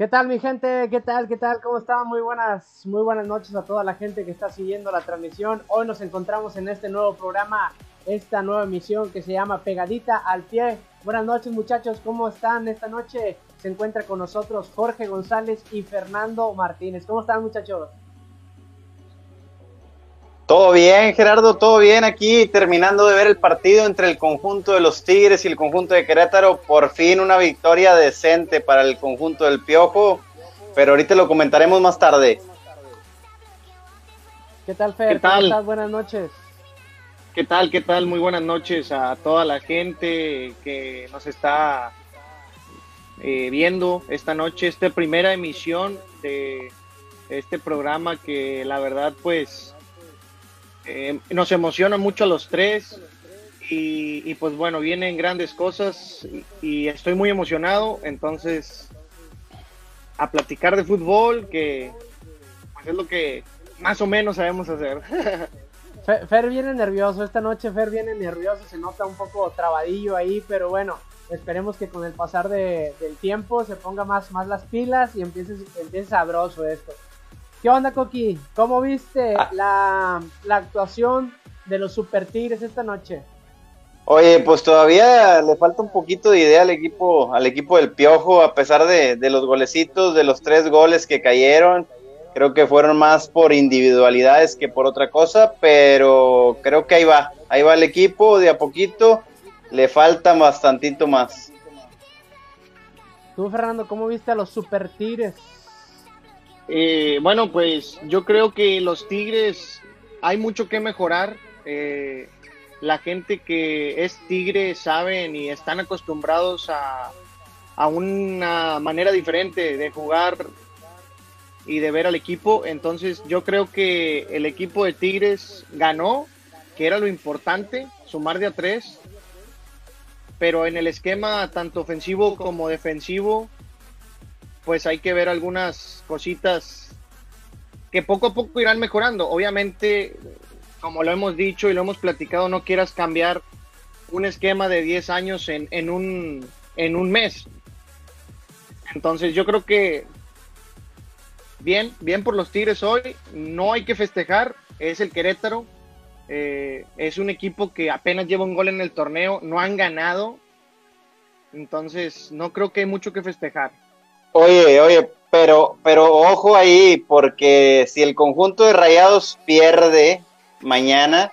¿Qué tal mi gente? ¿Qué tal? ¿Qué tal? ¿Cómo están? Muy buenas, muy buenas noches a toda la gente que está siguiendo la transmisión. Hoy nos encontramos en este nuevo programa esta nueva emisión que se llama Pegadita al pie. Buenas noches muchachos, ¿cómo están? Esta noche se encuentra con nosotros Jorge González y Fernando Martínez. ¿Cómo están muchachos? Todo bien, Gerardo, todo bien aquí, terminando de ver el partido entre el conjunto de los Tigres y el conjunto de Querétaro. Por fin una victoria decente para el conjunto del Piojo, pero ahorita lo comentaremos más tarde. ¿Qué tal, Fer? ¿Qué tal? Buenas noches. ¿Qué tal? ¿Qué tal? Muy buenas noches a toda la gente que nos está eh, viendo esta noche, esta primera emisión de este programa que la verdad pues eh, nos emociona mucho a los tres y, pues bueno, vienen grandes cosas y, estoy muy emocionado, entonces a platicar de fútbol, que pues, es lo que más o menos sabemos hacer. Fer, viene nervioso, esta noche Fer viene nervioso, se nota un poco trabadillo ahí, pero bueno, esperemos que con el pasar del tiempo se ponga más, más las pilas y empiece, empiece sabroso esto. ¿Qué onda, Coqui? ¿Cómo viste ah. la, actuación de los Super Tigres esta noche? Oye, pues todavía le falta un poquito de idea al equipo, al equipo del Piojo, a pesar de, los golecitos, de los tres goles que cayeron. Creo que fueron más por individualidades que por otra cosa, pero creo que ahí va, ahí va el equipo de a poquito, le falta bastantito más. Tú, Fernando, ¿cómo viste a los Super Tigres? Eh, bueno, pues yo creo que los Tigres hay mucho que mejorar. Eh, la gente que es Tigre saben y están acostumbrados a, a una manera diferente de jugar y de ver al equipo. Entonces yo creo que el equipo de Tigres ganó, que era lo importante, sumar de a tres. Pero en el esquema tanto ofensivo como defensivo, pues hay que ver algunas cositas que poco a poco irán mejorando. Obviamente, como lo hemos dicho y lo hemos platicado, no quieras cambiar un esquema de 10 años en, en, un, en un mes. Entonces yo creo que bien, bien por los Tigres hoy, no hay que festejar, es el Querétaro, eh, es un equipo que apenas lleva un gol en el torneo, no han ganado, entonces no creo que hay mucho que festejar. Oye, oye, pero, pero ojo ahí, porque si el conjunto de Rayados pierde mañana,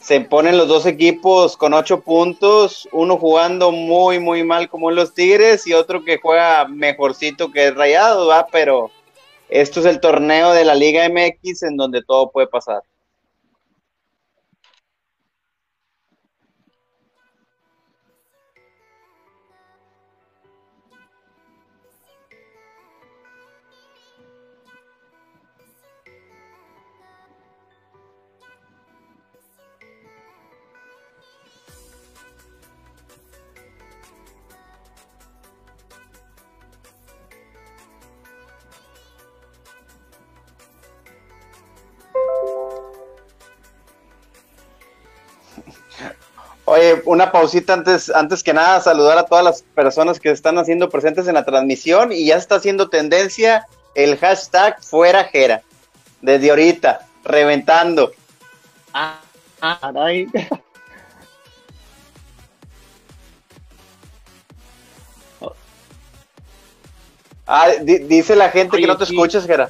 se ponen los dos equipos con ocho puntos, uno jugando muy, muy mal como los Tigres y otro que juega mejorcito que Rayados, va, pero esto es el torneo de la Liga MX en donde todo puede pasar. Oye, una pausita antes, antes que nada, saludar a todas las personas que están haciendo presentes en la transmisión y ya está haciendo tendencia el hashtag fuera Jera. Desde ahorita, reventando. Ah, ah, ah dice la gente que no te escuchas, Jera.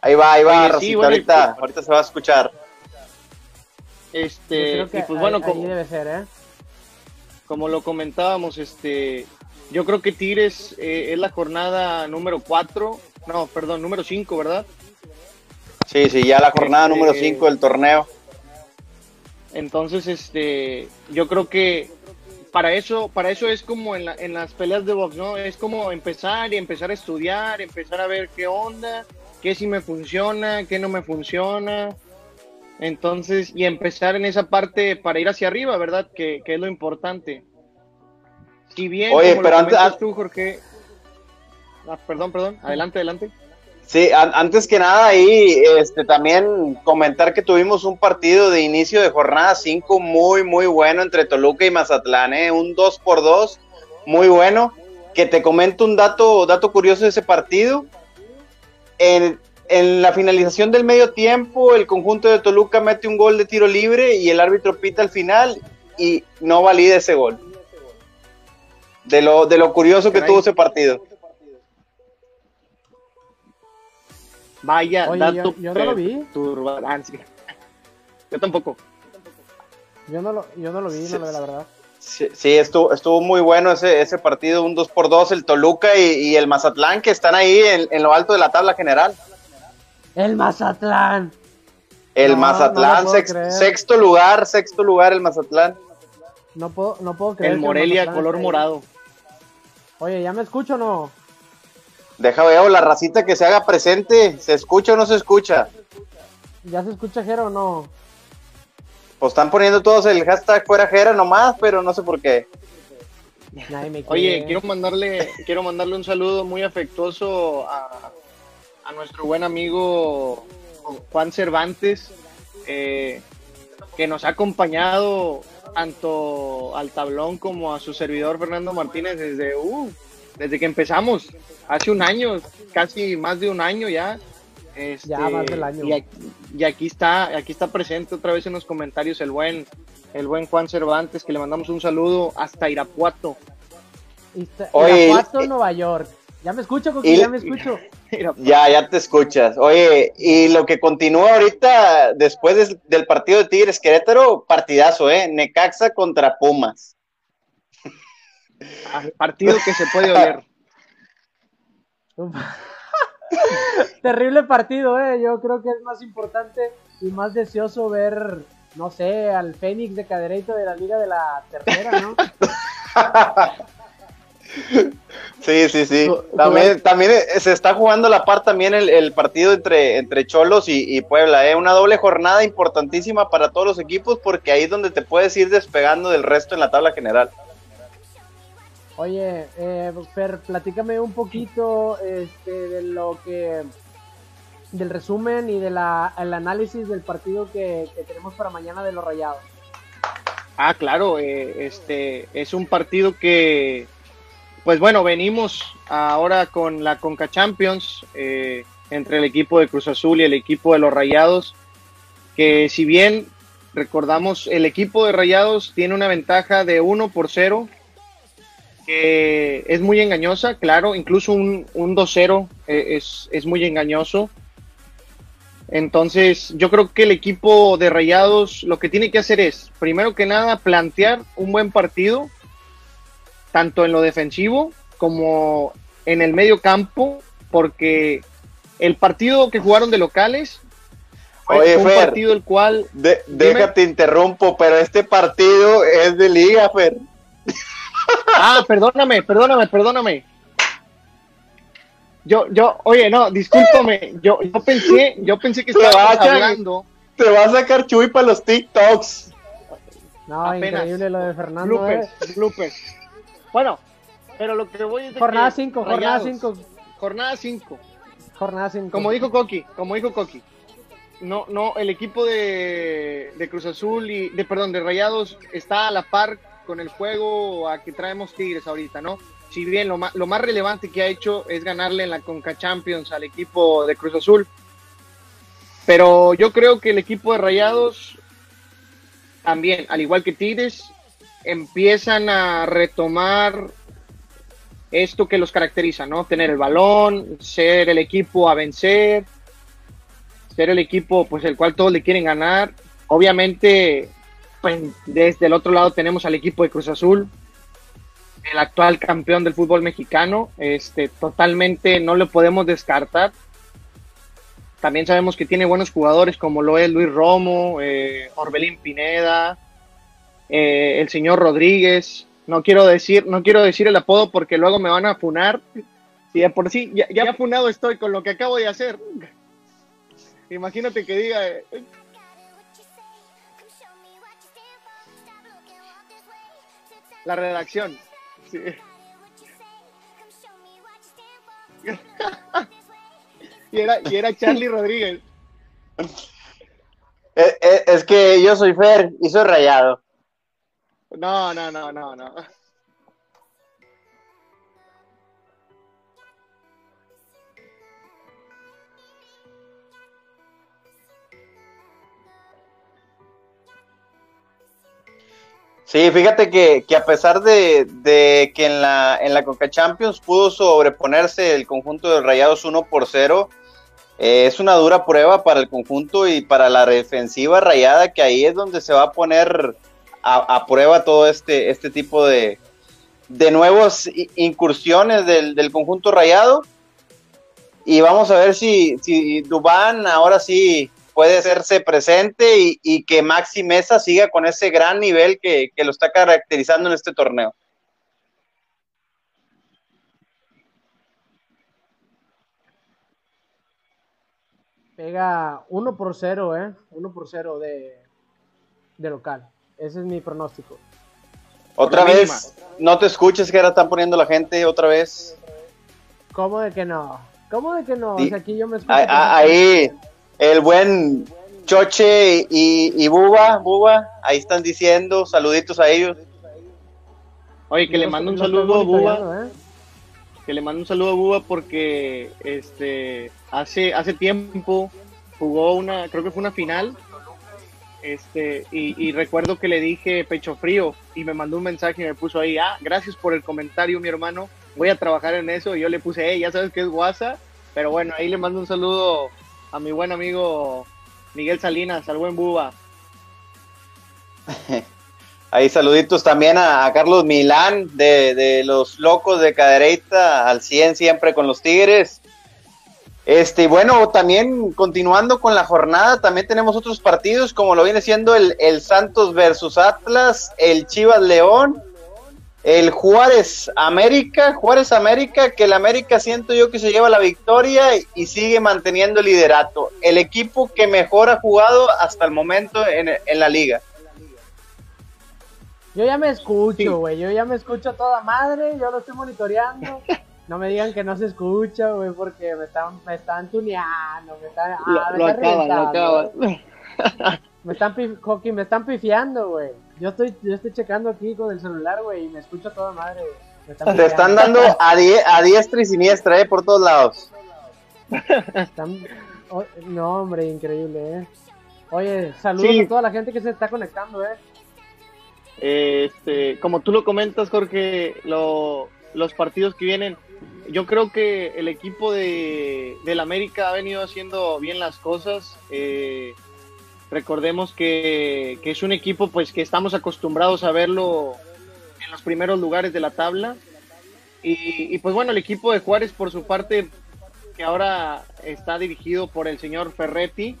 Ahí va, ahí va, ahorita, ahorita se va a escuchar. Este, y pues bueno, como, debe ser, ¿eh? como lo comentábamos, este, yo creo que Tigres eh, es la jornada número 4, no, perdón, número 5, ¿verdad? Sí, sí, ya la jornada este, número 5 del torneo. Entonces, este, yo creo que para eso, para eso es como en, en las peleas de box, ¿no? Es como empezar y empezar a estudiar, empezar a ver qué onda, qué sí me funciona, qué no me funciona entonces, y empezar en esa parte para ir hacia arriba, ¿verdad? Que, es lo importante. Si bien, Oye, pero antes, tú, Jorge. Ah, perdón, perdón, adelante, adelante. Sí, antes que nada ahí, este, también comentar que tuvimos un partido de inicio de jornada 5 muy, muy bueno entre Toluca y Mazatlán, ¿eh? un 2 por 2 muy bueno. Que te comento un dato, dato curioso de ese partido. En, en la finalización del medio tiempo, el conjunto de Toluca mete un gol de tiro libre y el árbitro pita al final y no valida ese gol. De lo, de lo curioso que tuvo ese partido. Vaya, Oye, dato yo- yo no lo vi. perturbante. Yo tampoco. Yo no lo, yo no lo vi, no lo vi, la verdad. Sí, sí, estuvo, estuvo muy bueno ese, ese partido, un 2 por 2 el Toluca y, y el Mazatlán que están ahí en, en lo alto de la tabla general. El Mazatlán. El No, Mazatlán, sexto lugar, sexto lugar el Mazatlán. No puedo, no puedo creer. El Morelia color morado. Oye, ¿ya me escucho o no? Deja veo la racita que se haga presente. ¿Se escucha o no se escucha? ¿Ya se escucha Jero o no? Pues están poniendo todos el hashtag fuera Jera nomás, pero no sé por qué. Nadie me Oye, quiero mandarle, quiero mandarle un saludo muy afectuoso a, a nuestro buen amigo Juan Cervantes, eh, que nos ha acompañado tanto al tablón como a su servidor Fernando Martínez desde, uh, desde que empezamos, hace un año, casi más de un año ya. Este, Ya, más del año. Y aquí, y aquí está, aquí está presente otra vez en los comentarios el buen, el buen Juan Cervantes, que le mandamos un saludo hasta Irapuato. Oye, Irapuato, Nueva York. Ya me escucho, Coqui, ya me escucho. Irapuato. Ya, ya te escuchas. Oye, y lo que continúa ahorita, después des- del partido de Tigres Querétaro, partidazo, ¿eh? Necaxa contra Pumas. Ah, partido que se puede oler. Terrible partido, eh. Yo creo que es más importante y más deseoso ver, no sé, al Fénix de Cadereito de la Liga de la Tercera, ¿no? Sí, sí, sí. También, también eh, se está jugando la par también el, el partido entre, entre Cholos y, y Puebla, ¿eh? Una doble jornada importantísima para todos los equipos porque ahí es donde te puedes ir despegando del resto en la tabla general. Oye, eh, Fer, platícame un poquito este, de lo que. del resumen y del análisis del partido que, que tenemos para mañana de los Rayados. Ah, claro, eh, este es un partido que, pues bueno, venimos ahora con la Conca Champions eh, entre el equipo de Cruz Azul y el equipo de los Rayados, que si bien recordamos, el equipo de Rayados tiene una ventaja de 1 por 0, que es muy engañosa, claro, incluso un, un 2-0 eh, es, es muy engañoso. Entonces, yo creo que el equipo de Rayados lo que tiene que hacer es, primero que nada, plantear un buen partido, tanto en lo defensivo como en el medio campo, porque el partido que jugaron de locales fue Oye, un Fer. partido el cual De- déjate interrumpo, pero este partido es de liga, Fer. Ah, perdóname, perdóname, perdóname. Yo, yo, oye, no, discúlpame. Yo, yo pensé, yo pensé que vaya. hablando. Te va a sacar Chuy para los TikToks. No, Apenas. increíble lo de Fernando. eh. Bloopers, bloopers. Bueno, pero lo que voy es de Jornada que 5, jornada Rayados, 5. Jornada 5. Jornada 5. Como dijo Coqui, como dijo Coqui. No, no, el equipo de, de Cruz Azul y de perdón, de Rayados está a la par con el juego a que traemos Tigres ahorita, ¿no? Si bien lo más, lo más relevante que ha hecho es ganarle en la Conca Champions al equipo de Cruz Azul. Pero yo creo que el equipo de Rayados también, al igual que Tigres, empiezan a retomar esto que los caracteriza, ¿no? Tener el balón, ser el equipo a vencer, ser el equipo pues el cual todos le quieren ganar. Obviamente, pues desde el otro lado tenemos al equipo de Cruz Azul, el actual campeón del fútbol mexicano, este totalmente no lo podemos descartar. También sabemos que tiene buenos jugadores como lo es Luis Romo, eh, Orbelín Pineda, eh, el señor Rodríguez. No quiero decir, no quiero decir el apodo porque luego me van a funar. Si de por sí ya, ya funado estoy con lo que acabo de hacer. Imagínate que diga eh, la redacción. Sí. y, era, y era Charlie Rodríguez. Eh, eh, es que yo soy Fer y soy rayado. No, no, no, no, no. Sí, fíjate que, que a pesar de, de, que en la, en la Conca Champions pudo sobreponerse el conjunto de Rayados 1 por 0, eh, es una dura prueba para el conjunto y para la defensiva rayada, que ahí es donde se va a poner a, prueba todo este, este tipo de, de nuevas incursiones del, del, conjunto rayado. Y vamos a ver si, si Dubán ahora sí puede hacerse presente y, que Maxi Mesa siga con ese gran nivel que, lo está caracterizando en este torneo. Pega 1 por 0, ¿eh? 1 por 0 de, de local. Ese es mi pronóstico. Otra vez, no te escuches que ahora están poniendo la gente otra vez. ¿Cómo de que no? ¿Cómo de que no? aquí yo me escucho. ahí, el buen Choche y, Buba, Buba, ahí están diciendo, saluditos a ellos. Oye, que le mando un saludo a Buba. ¿eh? Que le mando un saludo a Buba porque este hace hace tiempo jugó una, creo que fue una final. Este, y, recuerdo que le dije pecho frío y me mandó un mensaje y me puso ahí, ah, gracias por el comentario, mi hermano. Voy a trabajar en eso. Y yo le puse, hey, ya sabes que es WhatsApp. Pero bueno, ahí le mando un saludo a mi buen amigo Miguel Salinas, al buen Buba. Ahí saluditos también a, Carlos Milán de, los locos de Cadereyta al 100 siempre con los Tigres. Este, bueno, también continuando con la jornada, también tenemos otros partidos como lo viene siendo el, el Santos versus Atlas, el Chivas León el Juárez América, Juárez América, que el América siento yo que se lleva la victoria y sigue manteniendo el liderato. El equipo que mejor ha jugado hasta el momento en, la liga. Yo ya me escucho, güey, yo ya me escucho toda madre, yo lo estoy monitoreando. No me digan que no se escucha, güey, porque me están, me están tuneando, me están... Ah, lo, acaban, lo acaban. Me están, me están pifiando, güey. Yo estoy, yo estoy checando aquí con el celular, güey, y me escucho toda madre, Te están dando a, a, diestra y siniestra, eh, por todos lados. no, hombre, increíble, eh. Oye, saludos a toda la gente que se está conectando, eh. Este, como tú lo comentas, Jorge, los partidos que vienen, yo creo que el equipo de, del América ha venido haciendo bien las cosas. Eh, Recordemos que, es un equipo pues que estamos acostumbrados a verlo en los primeros lugares de la tabla. Y, pues bueno, el equipo de Juárez por su parte, que ahora está dirigido por el señor Ferretti,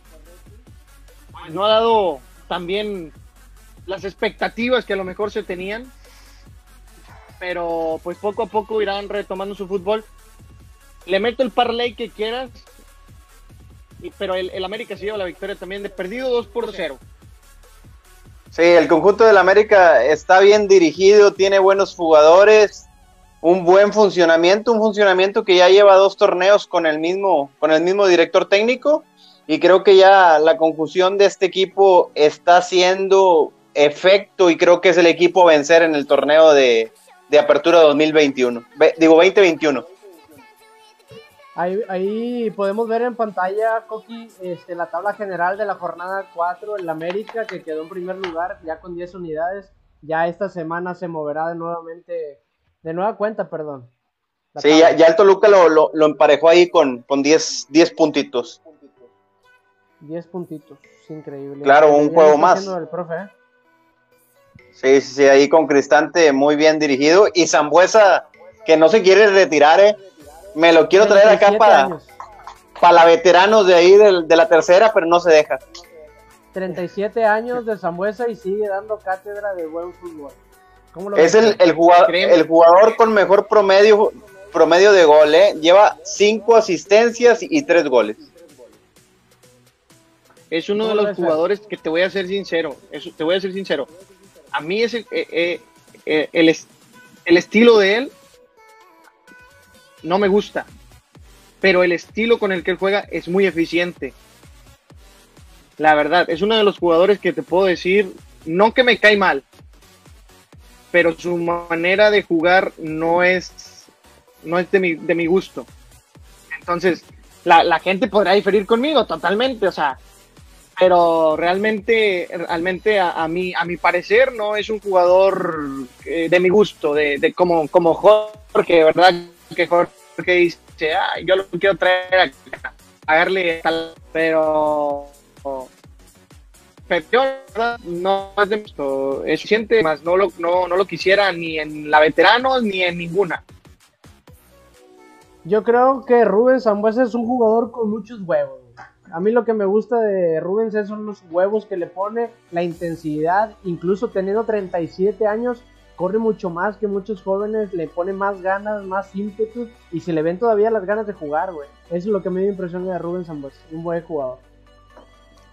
pues no ha dado también las expectativas que a lo mejor se tenían. Pero pues poco a poco irán retomando su fútbol. Le meto el parlay que quieras, pero el, América se lleva la victoria también de perdido 2 por 0. Sí, el conjunto del América está bien dirigido, tiene buenos jugadores, un buen funcionamiento, un funcionamiento que ya lleva dos torneos con el mismo, con el mismo director técnico y creo que ya la confusión de este equipo está haciendo efecto y creo que es el equipo a vencer en el torneo de, de apertura 2021, digo 2021. Ahí, podemos ver en pantalla, Coqui, este, la tabla general de la jornada 4, el América, que quedó en primer lugar, ya con 10 unidades. Ya esta semana se moverá de nuevamente, de nueva cuenta, perdón. Sí, ya, el Toluca lo, emparejó ahí con, con 10, 10 puntitos. 10 puntitos, increíble. Claro, un juego más. ¿eh? Sí, sí, sí, ahí con Cristante muy bien dirigido. Y Zambuesa, que no se quiere retirar, ¿eh? Me lo quiero traer acá para, para la veteranos de ahí de, la tercera, pero no se deja. 37 años de Zambuesa y sigue dando cátedra de buen fútbol. es el, el, jugador, el jugador con mejor promedio, promedio de gol, ¿eh? Lleva 5 asistencias y 3 goles. Es uno de los jugadores que te voy a ser sincero, te voy a ser sincero. A mí ese, eh, eh, eh, el, estilo de él no me gusta, pero el estilo con el que él juega es muy eficiente. La verdad, es uno de los jugadores que te puedo decir, no que me cae mal, pero su manera de jugar no es, no es de, mi, de mi gusto. Entonces, la, la gente podrá diferir conmigo totalmente, o sea, pero realmente, realmente a, mí, a mi parecer no es un jugador eh, de mi gusto, de, como, como Jorge, ¿verdad? Que Jorge dice, ah, yo lo quiero traer a, darle tal, pero pero no es de gusto, es suficiente, más no lo, no, no lo quisiera ni en la veteranos ni en ninguna. Yo creo que Rubén Zambuesa es un jugador con muchos huevos. A mí lo que me gusta de Rubens son los huevos que le pone, la intensidad, incluso teniendo 37 años, corre mucho más que muchos jóvenes, le pone más ganas, más ímpetu y se le ven todavía las ganas de jugar, güey. Eso es lo que me dio impresión de Rubens Zambuesa, un buen jugador.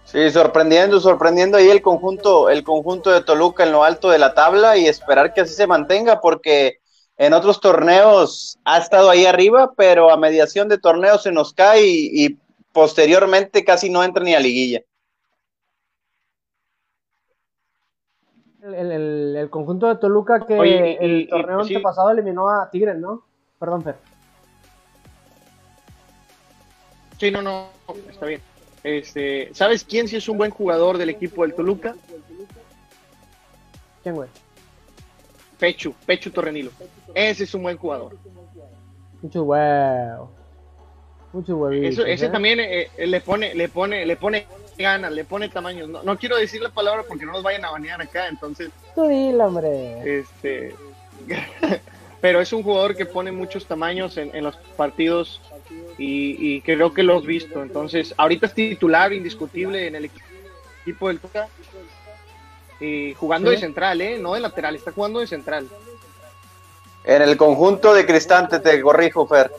Sí, sorprendiendo, sorprendiendo ahí el conjunto, el conjunto de Toluca en lo alto de la tabla y esperar que así se mantenga porque en otros torneos ha estado ahí arriba, pero a mediación de torneos se nos cae y, posteriormente casi no entra ni a liguilla. El, conjunto de Toluca que el torneo pasado eliminó a Tigres, ¿no? Perdón, Fer. Sí, no, no, está bien. Este, ¿Sabes quién sí es un buen jugador del equipo del Toluca? ¿Quién, güey? Pechu, Pechu Torrenilo. Ese es un buen jugador. Mucho huevo. Mucho huevito. ese ¿eh? también eh, eh, le pone, le pone, le pone ganas, le pone tamaño. No, quiero decir la palabra porque no nos vayan a banear acá, entonces. Tú dilo, hombre. Este. pero es un jugador que pone muchos tamaños en, los partidos y, creo que lo has visto. Entonces, ahorita es titular indiscutible en el equipo del Tuca y jugando de central, ¿eh? No de lateral, está jugando de central. En el conjunto de Cristante, te corrijo, Fer.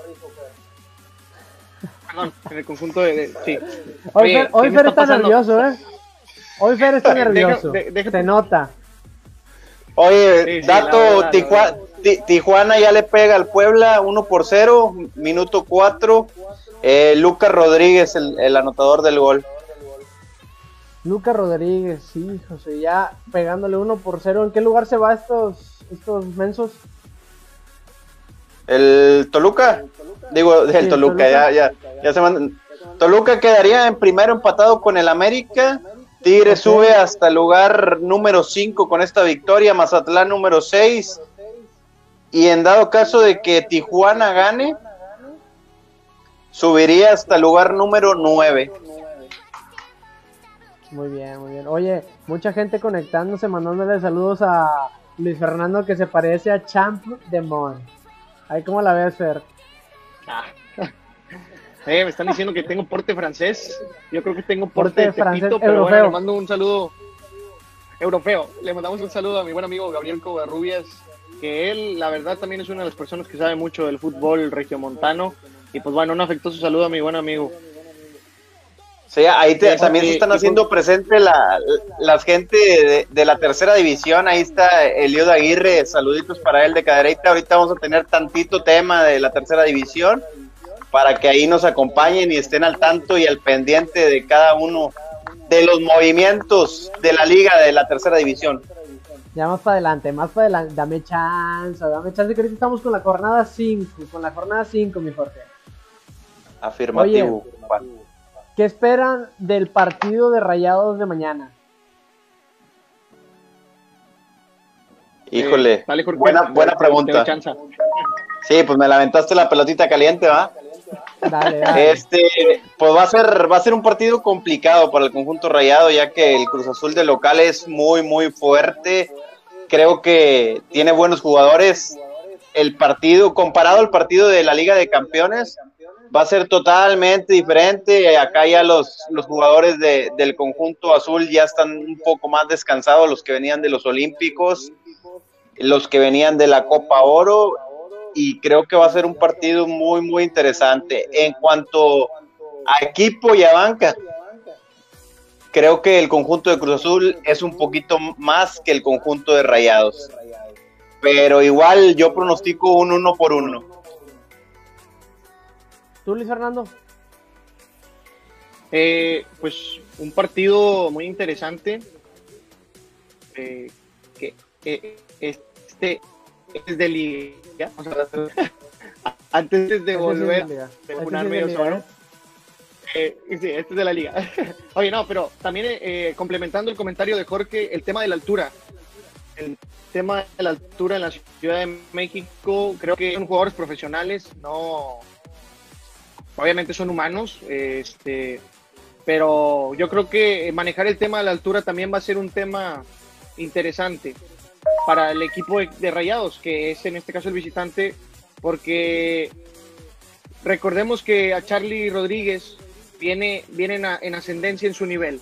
Perdón, en el conjunto de. sí. Hoy, Fer, está, nervioso, ¿eh? Hoy Fer está nervioso. Se nota. Oye, dato: Tijuana, ya le pega al Puebla 1 por 0, minuto 4. Eh, Lucas Rodríguez, el, el anotador del gol. Lucas Rodríguez, sí, José, ya pegándole uno por cero. ¿En qué lugar se va estos, estos mensos? El Toluca. Digo, el Toluca, ya, ya, ya se mandan. Toluca quedaría en primero empatado con el América. Tigre sube hasta el lugar número 5 con esta victoria. Mazatlán número 6. Y en dado caso de que Tijuana gane, subiría hasta el lugar número 9. Muy bien, muy bien. Oye, mucha gente conectándose, mandándole saludos a Luis Fernando que se parece a Champ de Mon. Ahí cómo la ves, Fer. Ah. Eh, me están diciendo que tengo porte francés. Yo creo que tengo porte, francés, pero bueno, le mando un saludo europeo. Le mandamos un saludo a mi buen amigo Gabriel Covarrubias, que él, la verdad, también es una de las personas que sabe mucho del fútbol regiomontano. Y pues bueno, un afectuoso saludo a mi buen amigo. Sí, ahí también se están haciendo presente la, la gente de, la tercera división. Ahí está Elio Aguirre, saluditos para él de Cadereyta. Ahorita vamos a tener tantito tema de la tercera división para que ahí nos acompañen y estén al tanto y al pendiente de cada uno de los movimientos de la liga de la tercera división. Ya más para adelante, más para adelante. Dame chance, dame chance que ahorita estamos con la jornada 5, con la jornada 5, mi Jorge. Afirmativo. ¿Qué esperan del partido de Rayados de mañana? Híjole, eh, buena, buena pregunta. Sí, pues me lamentaste la pelotita caliente, ¿va? Dale, dale. Este, pues va a ser, va a ser un partido complicado para el conjunto rayado, ya que el Cruz Azul de local es muy, muy fuerte. Creo que tiene buenos jugadores. El partido, comparado al partido de la Liga de Campeones, va a ser totalmente diferente. Acá ya los, los jugadores de, del conjunto azul ya están un poco más descansados, los que venían de los Olímpicos, los que venían de la Copa Oro, y creo que va a ser un partido muy, muy interesante. En cuanto a equipo y a banca, creo que el conjunto de Cruz Azul es un poquito más que el conjunto de Rayados. Pero igual yo pronostico un uno por uno. ¿Tú, Luis Fernando? Eh, pues un partido muy interesante. Eh, que este es de liga. antes de volver de un Eh, sí, este es de la liga. Oye, no, pero también eh, complementando el comentario de Jorge, el tema de la altura. El tema de la altura en la Ciudad de México, creo que son jugadores profesionales, no. Obviamente son humanos, este, pero yo creo que manejar el tema de la altura también va a ser un tema interesante para el equipo de, Rayados, que es en este caso el visitante, porque recordemos que a Charlie Rodríguez viene, viene en, ascendencia en su nivel.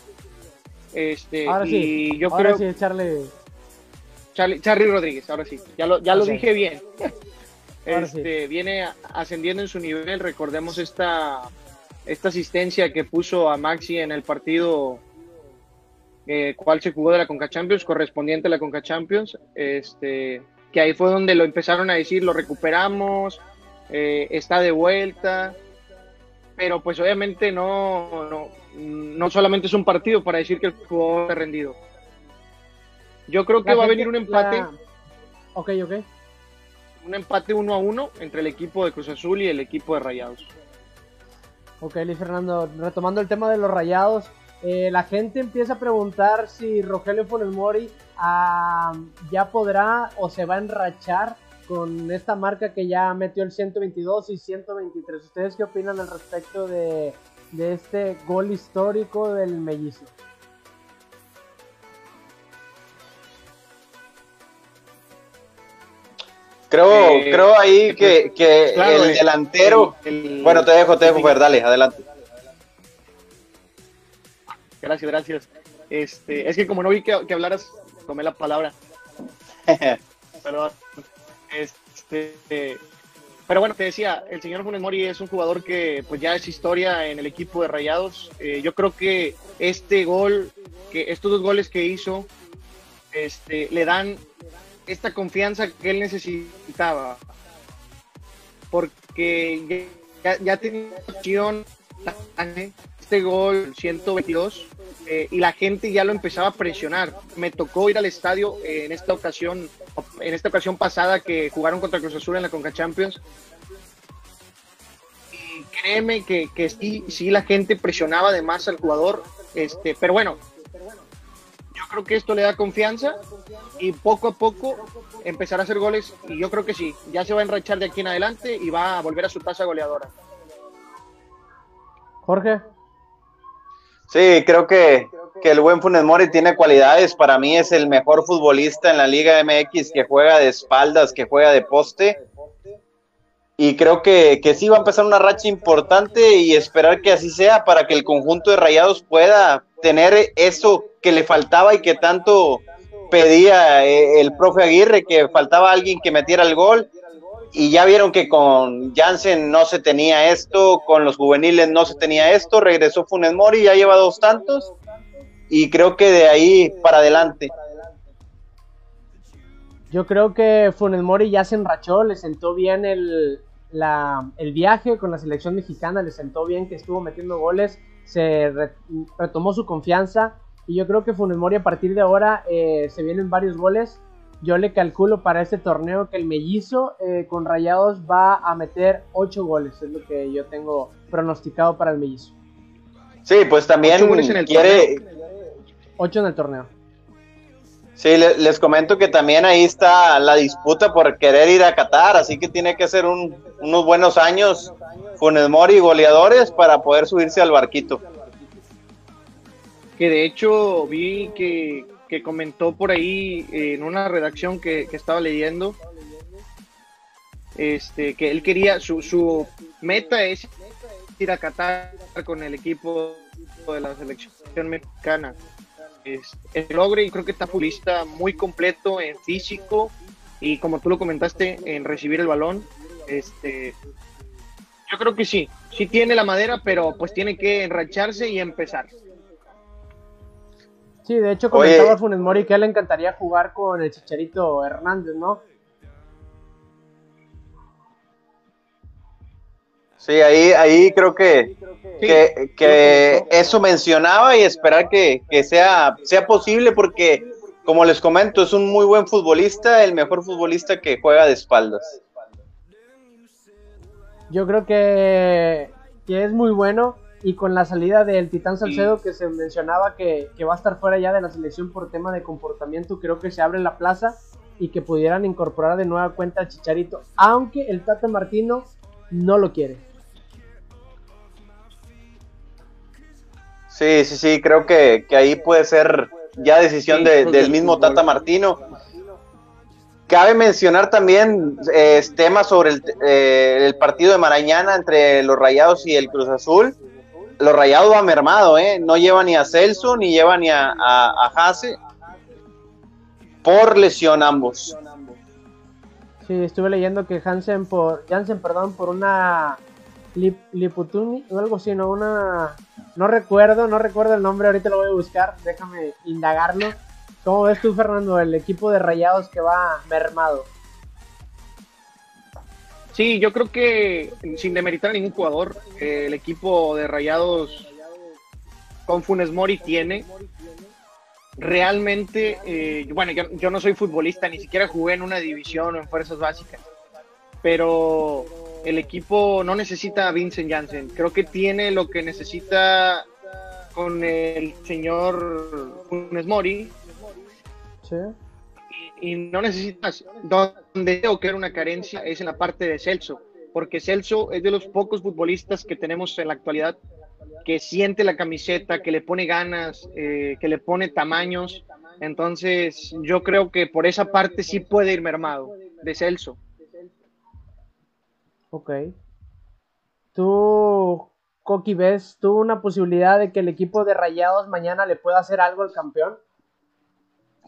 Este, ahora y sí, yo ahora creo sí, Charlie. Charlie, Charlie Rodríguez, ahora sí, ya lo, ya lo dije bien. Este, Viene ascendiendo en su nivel, recordemos esta, esta asistencia que puso a Maxi en el partido eh, cual se jugó de la Conca Champions, correspondiente a la Conca Champions, este, que ahí fue donde lo empezaron a decir, lo recuperamos, eh, está de vuelta, pero pues obviamente no, no, no solamente es un partido para decir que el jugador está rendido. Yo creo que La va a venir un empate, la- Ok, ok. Un empate uno a uno entre el equipo de Cruz Azul y el equipo de Rayados. Ok, Luis Fernando, retomando el tema de los rayados, eh, la gente empieza a preguntar si Rogelio Funes Mori ah, ya podrá o se va a enrachar con esta marca que ya metió el 122 y 123. ¿Ustedes qué opinan al respecto de, de este gol histórico del mellizo? Creo, Eh, creo ahí que, que claro, el delantero. el- el- bueno, te dejo, te dejo, Fer, dale, adelante. Gracias, gracias. Este, es que como no vi que, que hablaras, tomé la palabra. Perdón. Este, pero bueno, te decía, el señor Funes Mori es un jugador que pues ya es historia en el equipo de Rayados. Eh, yo creo que este gol, que estos dos goles que hizo, este, le dan esta confianza que él necesitaba. Porque ya, ya tenía opción este gol 122 eh, y la gente ya lo empezaba a presionar. Me tocó ir al estadio eh, en esta ocasión, en esta ocasión pasada que jugaron contra Cruz Azul en la Conca Champions. Y créeme que, que sí, sí la gente presionaba de más al jugador, este, pero bueno, yo creo que esto le da confianza y poco a poco empezará a hacer goles y yo creo que sí, ya se va a enrachar de aquí en adelante y va a volver a su tasa goleadora. Jorge. Sí, creo que, que el buen Funes Mori tiene cualidades. Para mí es el mejor futbolista en la Liga MX que juega de espaldas, que juega de poste. Y creo que, que sí va a empezar una racha importante y esperar que así sea para que el conjunto de Rayados pueda tener eso que le faltaba y que tanto pedía eh, el profe Aguirre, que faltaba alguien que metiera el gol. Y ya vieron que con Jansen no se tenía esto, con los juveniles no se tenía esto, regresó Funes Mori, ya lleva dos tantos y creo que de ahí para adelante. Yo creo que Funes Mori ya se enrachó, le sentó bien el, la- el viaje con la selección mexicana, le sentó bien que estuvo metiendo goles, se re- retomó su confianza y yo creo que Funes Mori a partir de ahora eh, se vienen varios goles. Yo le calculo para este torneo que el mellizo eh, con Rayados va a meter 8 goles, es lo que yo tengo pronosticado para el mellizo. Sí, pues también Ocho goles en el quiere, 8 en el torneo. Sí, le- les comento que también ahí está la disputa por querer ir a Qatar, así que tiene que ser un- unos buenos años Funes Mori goleadores para poder subirse al barquito. que de hecho vi que, que comentó por ahí eh, en una redacción que, que estaba leyendo este que él quería su, su meta es ir a Qatar con el equipo de la selección mexicana este, el logre y creo que está futbolista muy completo en físico y como tú lo comentaste en recibir el balón este yo creo que sí sí tiene la madera pero pues tiene que enracharse y empezar Sí, de hecho Oye. comentaba Funes Mori que a él le encantaría jugar con el Chicharito Hernández, ¿no? Sí, ahí, ahí creo que, Sí, que, que eso mencionaba y esperar que, que sea, sea posible porque, como les comento, es un muy buen futbolista, el mejor futbolista que juega de espaldas. Yo creo que, que es muy bueno. y con la salida del Titán Salcedo que se mencionaba que, va a estar fuera ya de la selección por tema de comportamiento, creo que se abre la plaza y que pudieran incorporar de nueva cuenta a Chicharito, aunque el Tata Martino no lo quiere. Sí, sí, sí, creo que, ahí puede ser ya decisión del mismo Tata Martino. Cabe mencionar también eh, temas sobre el, eh, el, partido de Marañana entre los Rayados y el Cruz Azul los Rayados han mermado, ¿eh? No lleva ni a Celso ni lleva ni a, a, Hase por lesión ambos. Sí, estuve leyendo que Hansen por Jansen, perdón, por una lip, liputumi o algo así, no una no recuerdo, no recuerdo el nombre, ahorita lo voy a buscar, déjame indagarlo. ¿Cómo ves tú, Fernando, el equipo de Rayados que va mermado? Sí, yo creo que sin demeritar a ningún jugador, el equipo de Rayados con Funes Mori tiene. Realmente, eh, bueno, yo, no soy futbolista, ni siquiera jugué en una división o en fuerzas básicas, pero el equipo no necesita a Vincent Janssen. Creo que tiene lo que necesita con el señor Funes Mori. Sí y no necesitas. Donde tengo que ver una carencia es en la parte de Celso, porque Celso es de los pocos futbolistas que tenemos en la actualidad que siente la camiseta, que le pone ganas, eh, que le pone tamaños. Entonces, yo creo que por esa parte sí puede ir mermado de Celso. Ok. ¿Tú, Coqui, ves tú una posibilidad de que el equipo de Rayados mañana le pueda hacer algo al campeón?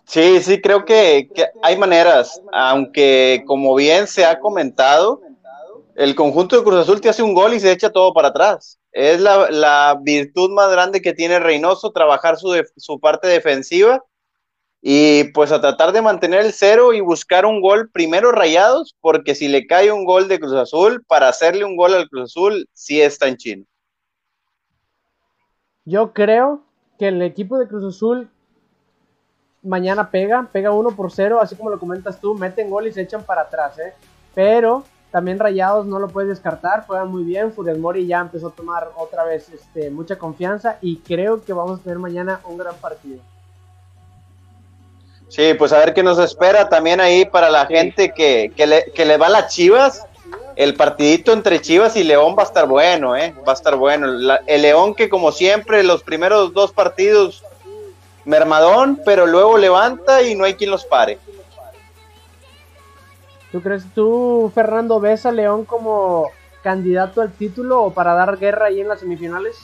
Sí, sí, creo que, hay maneras, aunque como bien se ha comentado, el conjunto de Cruz Azul te hace un gol y se echa todo para atrás. Es la, virtud más grande que tiene Reynoso, trabajar su, su parte defensiva y pues a tratar de mantener el cero y buscar un gol primero rayados, porque si le cae un gol de Cruz Azul, para hacerle un gol al Cruz Azul, sí está en chino. Yo creo que el equipo de Cruz Azul mañana pega, pega uno por cero, así como lo comentas tú, meten gol y se echan para atrás, ¿eh? Pero también Rayados no lo puedes descartar, juegan muy bien, Furias Mori ya empezó a tomar otra vez este, mucha confianza y creo que vamos a tener mañana un gran partido. Sí, pues a ver qué nos espera también ahí para la gente que, le, que le va a las Chivas. El partidito entre Chivas y León va a estar bueno, ¿eh? Va a estar bueno. el León que como siempre los primeros dos partidos mermadón, pero luego levanta y no hay quien los pare. ¿Tú crees tú, Fernando, ves a León como candidato al título o para dar guerra ahí en las semifinales?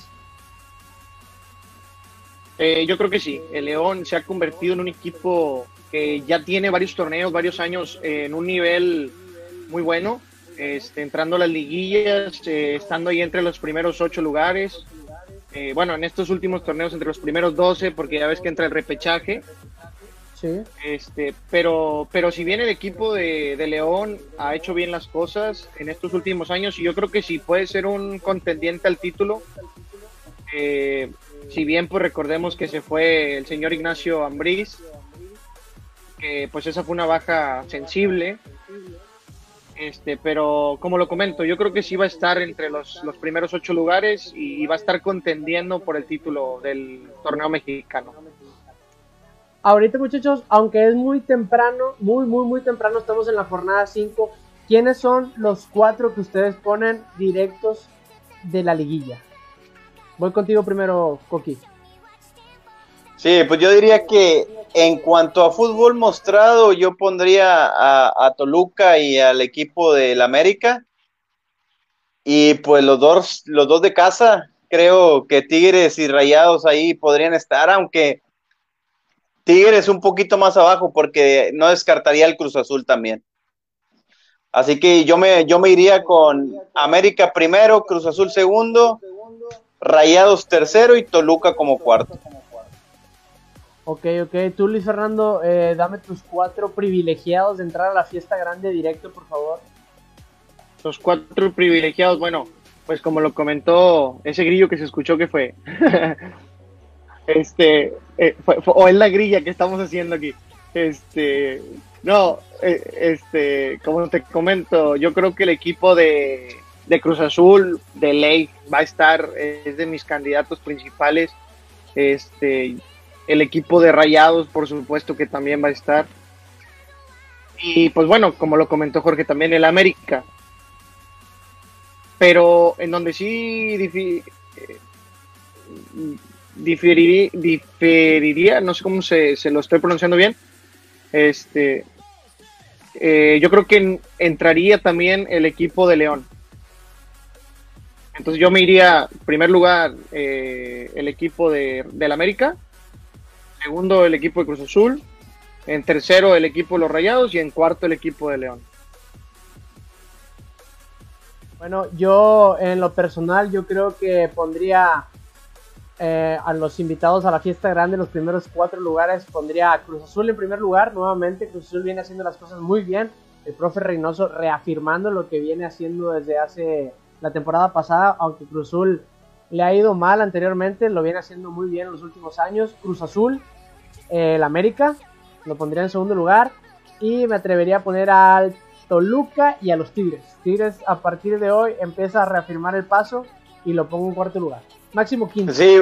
Eh, yo creo que sí. El León se ha convertido en un equipo que ya tiene varios torneos, varios años en un nivel muy bueno, este, entrando a las liguillas, eh, estando ahí entre los primeros ocho lugares. Eh, bueno, en estos últimos torneos entre los primeros 12, porque ya ves que entra el repechaje. Sí. Este, pero, pero si bien el equipo de, León ha hecho bien las cosas en estos últimos años, y yo creo que sí puede ser un contendiente al título. Eh, si bien pues recordemos que se fue el señor Ignacio Ambriz, que pues esa fue una baja sensible, este, pero como lo comento, yo creo que sí va a estar entre los, primeros ocho lugares y va a estar contendiendo por el título del torneo mexicano. Ahorita muchachos, aunque es muy temprano, muy, muy, muy temprano, estamos en la jornada 5, ¿quiénes son los cuatro que ustedes ponen directos de la liguilla? Voy contigo primero, Coqui. Sí, pues yo diría que en cuanto a fútbol mostrado, yo pondría a, Toluca y al equipo del América. Y pues los dos, los dos de casa, creo que Tigres y Rayados ahí podrían estar, aunque Tigres un poquito más abajo, porque no descartaría el Cruz Azul también. Así que yo me, yo me iría con América primero, Cruz Azul segundo, Rayados tercero y Toluca como cuarto. Ok, ok. Tú, Luis Fernando, eh, dame tus cuatro privilegiados de entrar a la fiesta grande directo, por favor. Los cuatro privilegiados, bueno, pues como lo comentó ese grillo que se escuchó que fue. este, eh, o es la grilla que estamos haciendo aquí. Este, no, eh, este, como te comento, yo creo que el equipo de, de Cruz Azul, de ley, va a estar, es de mis candidatos principales. Este, el equipo de Rayados, por supuesto que también va a estar. Y pues bueno, como lo comentó Jorge, también el América. Pero en donde sí eh, diferiría, no sé cómo se, se, lo estoy pronunciando bien, este, eh, yo creo que entraría también el equipo de León. Entonces yo me iría, primer lugar, eh, el equipo de, del América, segundo el equipo de Cruz Azul, en tercero el equipo de los Rayados. Y en cuarto el equipo de León. Bueno, yo en lo personal yo creo que pondría eh, a los invitados a la fiesta grande los primeros cuatro lugares, pondría a Cruz Azul en primer lugar, nuevamente. Cruz Azul viene haciendo las cosas muy bien, el profe Reynoso reafirmando lo que viene haciendo desde hace la temporada pasada, aunque Cruz Azul le ha ido mal anteriormente, lo viene haciendo muy bien en los últimos años, Cruz Azul, eh, el América, lo pondría en segundo lugar. Y me atrevería a poner al Toluca y a los Tigres. Tigres a partir de hoy empieza a reafirmar el paso y lo pongo en cuarto lugar. Máximo quinto. Sí,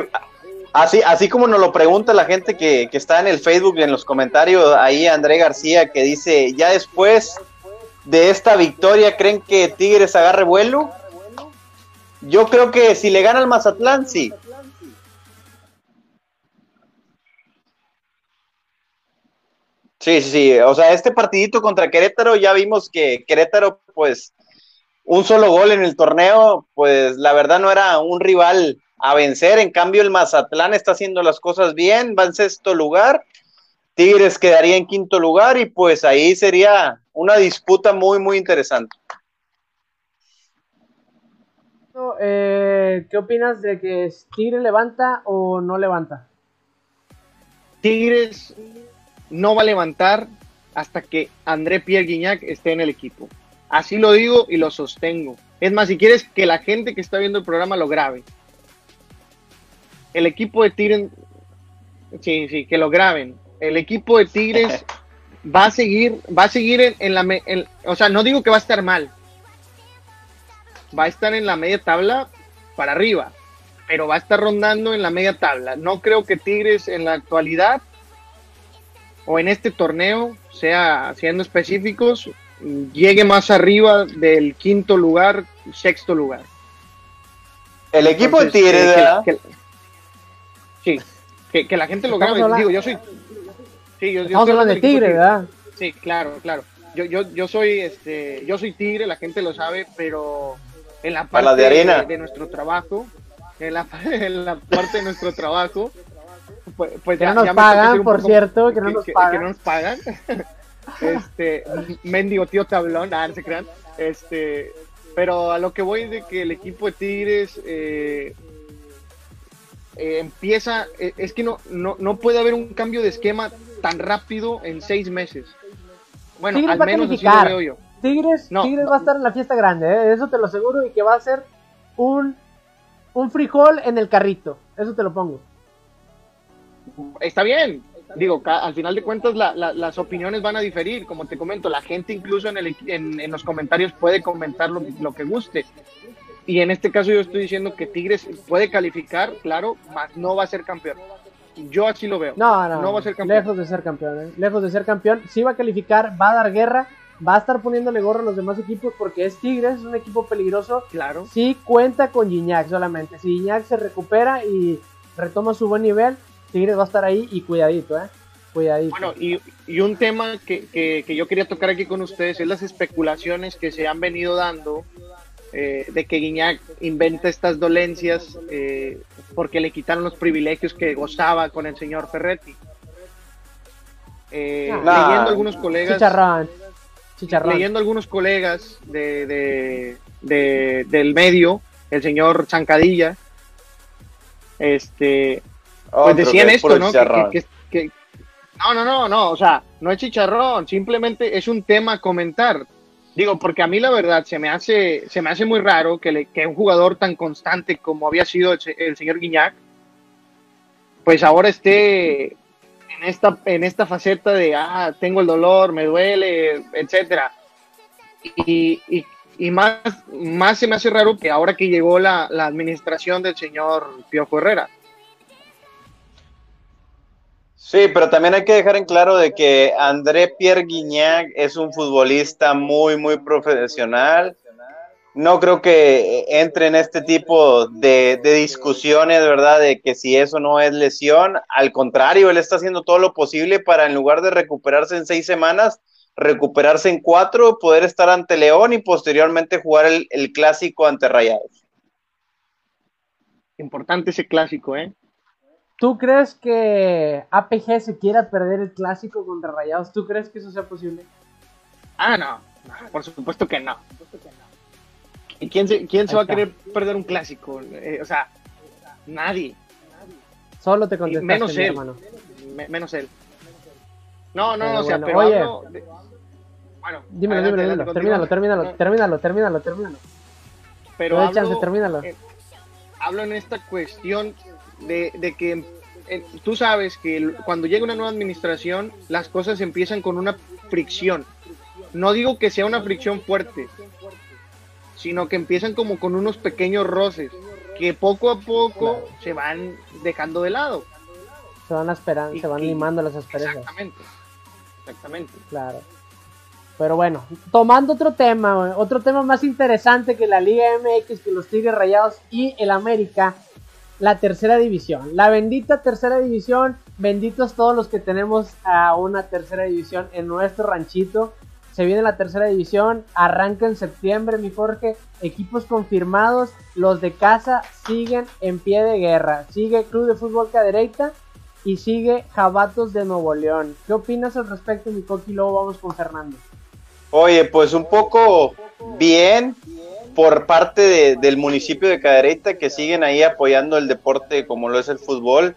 así, así como nos lo pregunta la gente que, que está en el Facebook y en los comentarios, ahí André García que dice, ya después de esta victoria, ¿creen que Tigres agarre vuelo? Yo creo que si le gana al Mazatlán, sí. Sí, sí. O sea, este partidito contra Querétaro ya vimos que Querétaro, pues, un solo gol en el torneo, pues la verdad no era un rival a vencer. En cambio, el Mazatlán está haciendo las cosas bien, va en sexto lugar. Tigres quedaría en quinto lugar y pues ahí sería una disputa muy, muy interesante. Eh, ¿Qué opinas de que Tigres levanta o no levanta? Tigres no va a levantar hasta que André Pierre Guignac esté en el equipo. Así lo digo y lo sostengo. Es más, si quieres que la gente que está viendo el programa lo grabe. El equipo de Tigres, sí, sí, que lo graben. El equipo de Tigres va a seguir, va a seguir en, la, o sea, no digo que va a estar mal. Va a estar en la media tabla para arriba, pero va a estar rondando en la media tabla. No creo que Tigres en la actualidad o en este torneo, sea siendo específicos, llegue más arriba del quinto lugar, sexto lugar. El equipo de Tigres, sí, que, la gente lo grabe. Digo, yo soy. Sí, yo, yo de Tigre, ¿verdad? Sí, claro, claro. Yo, yo, yo soy este, yo soy Tigre, la gente lo sabe, pero en la parte de, arena. de, nuestro trabajo, en la, en la parte de nuestro trabajo, pues, pues que no nos pagan, por cierto, que no nos pagan. Que no nos pagan. este, mendigo tío tablón, nada, no se crean. Este, pero a lo que voy de que el equipo de Tigres eh, eh, empieza, eh, es que no, no, no puede haber un cambio de esquema tan rápido en seis meses. Bueno, al menos así lo veo yo. Tigres, Tigres va a estar en la fiesta grande, eso te lo aseguro, y que va a ser un, un frijol en el carrito, eso te lo pongo está bien. Digo, al final de cuentas las opiniones van a diferir, como te comento, la gente incluso en, el, en, los comentarios puede comentar lo, que guste. Y en este caso yo estoy diciendo que Tigres puede calificar, claro, mas no va a ser campeón. Yo así lo veo. No, no, no va a ser campeón. Lejos de ser campeón, ¿eh? lejos de ser campeón. Sí va a calificar, va a dar guerra, va a estar poniéndole gorro a los demás equipos porque es Tigres, es un equipo peligroso. Claro. Sí cuenta con Gignac solamente. Si Gignac se recupera y retoma su buen nivel, Tigres va a estar ahí y cuidadito, ¿eh? Cuidadito. Bueno, y, un tema que, yo quería tocar aquí con ustedes es las especulaciones que se han venido dando eh, de que Guiñac inventa estas dolencias eh, porque le quitaron los privilegios que gozaba con el señor Ferretti. Eh, ah. leyendo algunos colegas. Chicharrón. Leyendo algunos colegas de, del medio, el señor Zancadilla, este, pues decían esto, ¿no? Que, no, no, no, no, o sea, no es chicharrón, simplemente es un tema a comentar. Digo, porque a mí la verdad se me hace, se me hace muy raro que, que un jugador tan constante como había sido el, señor Guiñac, pues ahora esté esta, en esta faceta de, ah, tengo el dolor, me duele, etcétera. Y, y más, más se me hace raro que ahora que llegó la, la administración del señor Piojo Herrera. Sí, pero también hay que dejar en claro de que André Pierre Guignac es un futbolista muy, muy profesional. No creo que entre en este tipo de, de discusiones, ¿verdad? De que si eso no es lesión. Al contrario, él está haciendo todo lo posible para, en lugar de recuperarse en seis semanas, recuperarse en cuatro, poder estar ante León y posteriormente jugar el, el clásico ante Rayados. Importante ese clásico, ¿eh? ¿Tú crees que APG se quiera perder el clásico contra Rayados? ¿Tú crees que eso sea posible? Ah, no, no por supuesto que no. ¿Y quién se, quién se va a querer perder un clásico? Eh, o sea, nadie. Solo te contestaste, menos él. hermano. Me- menos él. No, no, Pero o sea, bueno, pero oye. hablo de- bueno, Dímelo, adelante, dímelo, adelante, dímelo. Termínalo, termínalo, No, termínalo, termínalo, termínalo. Pero No hablo, chance, termínalo. eh, hablo en esta cuestión de, de que eh, tú sabes que cuando llega una nueva administración, las cosas empiezan con una fricción. No digo que sea una fricción fuerte, sino que empiezan como con unos pequeños roces que poco a poco se van dejando de lado. Se van esperando, se van limando las asperezas. Exactamente. Exactamente. Claro. Pero bueno, tomando otro tema, otro tema más interesante que la Liga MX, que los Tigres Rayados y el América, la tercera división. La bendita tercera división, benditos todos los que tenemos a una tercera división en nuestro ranchito. Se viene la tercera división, arranca en septiembre, mi Jorge. Equipos confirmados, los de casa siguen en pie de guerra. Sigue Club de Fútbol Cadereyta y sigue Jabatos de Nuevo León. ¿Qué opinas al respecto, mi Coqui? Luego vamos con Fernando. Oye, pues un poco bien por parte de- del municipio de Cadereyta que siguen ahí apoyando el deporte como lo es el fútbol.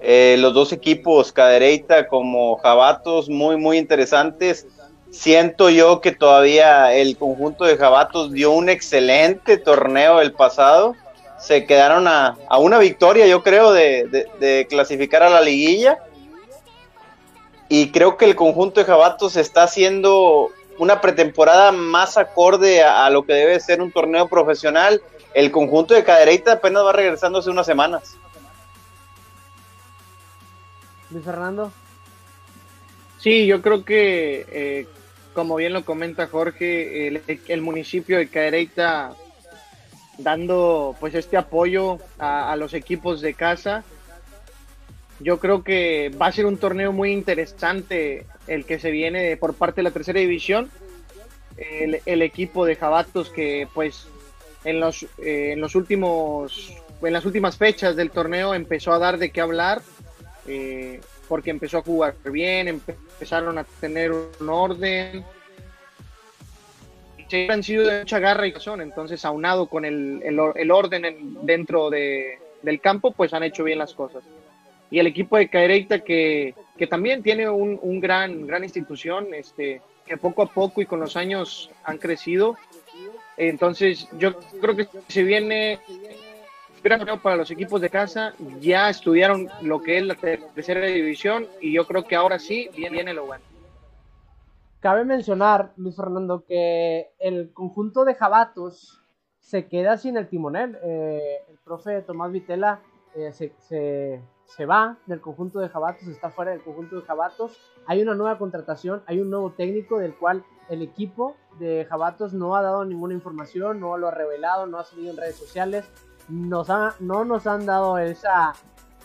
Eh, los dos equipos, Cadereyta como Jabatos, muy, muy interesantes. Siento yo que todavía el conjunto de Jabatos dio un excelente torneo el pasado. Se quedaron a, a una victoria, yo creo, de, de- de clasificar a la liguilla. Y creo que el conjunto de Jabatos está haciendo una pretemporada más acorde a, a lo que debe ser un torneo profesional. El conjunto de Cadereyta apenas va regresando hace unas semanas. Luis Fernando. Sí, yo creo que, eh, como bien lo comenta Jorge, el, municipio de Cadereyta dando pues este apoyo a, los equipos de casa. Yo creo que va a ser un torneo muy interesante el que se viene por parte de la tercera división. El, el equipo de Jabatos que pues en los, eh, en los últimos en las últimas fechas del torneo empezó a dar de qué hablar eh, porque empezó a jugar bien, empe- empezaron a tener un orden. Siempre han sido de mucha garra y razón, entonces aunado con el, el el orden en- dentro de- del campo, pues han hecho bien las cosas. Y el equipo de Cadereyta que, que también tiene un, un gran, gran institución, este, que poco a poco y con los años han crecido. Entonces yo creo que se viene gran torneo para los equipos de casa. Ya estudiaron lo que es la tercera división y yo creo que ahora sí viene, lo bueno. Cabe mencionar, Luis Fernando, que el conjunto de Jabatos se queda sin el timonel. Eh, el profe Tomás Vitela eh, se, se- se va del conjunto de Jabatos, está fuera del conjunto de Jabatos. Hay una nueva contratación, hay un nuevo técnico del cual el equipo de Jabatos no ha dado ninguna información, no lo ha revelado, no ha salido en redes sociales. Nos ha- no nos han dado esa,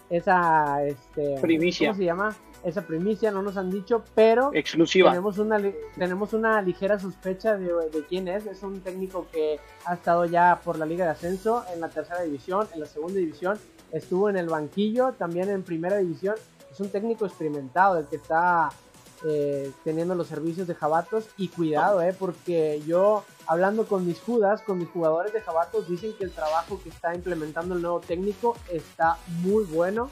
esa este, Primicia. ¿cómo se llama? Esa primicia, no nos han dicho, pero Exclusiva. tenemos una, tenemos una ligera sospecha de, de quién es. Es un técnico que ha estado ya por la Liga de Ascenso en la tercera división, en la segunda división. Estuvo en el banquillo, también en primera división. Es un técnico experimentado, el que está eh, teniendo los servicios de Jabatos. Y cuidado, eh, porque yo, hablando con mis judas, con mis jugadores de Jabatos, dicen que el trabajo que está implementando el nuevo técnico está muy bueno.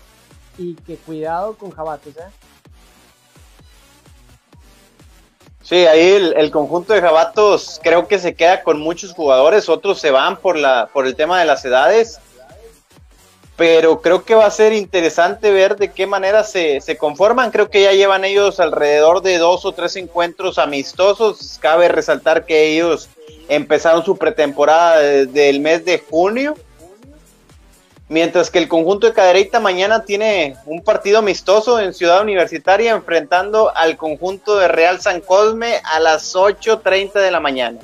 Y que cuidado con Jabatos, eh. Sí, ahí el, el conjunto de Jabatos creo que se queda con muchos jugadores, otros se van por la por el tema de las edades. Pero creo que va a ser interesante ver de qué manera se, se, conforman. Creo que ya llevan ellos alrededor de dos o tres encuentros amistosos. Cabe resaltar que ellos empezaron su pretemporada desde el mes de junio. Mientras que el conjunto de Cadereyta mañana tiene un partido amistoso en Ciudad Universitaria enfrentando al conjunto de Real San Cosme a las 8.30 de la mañana.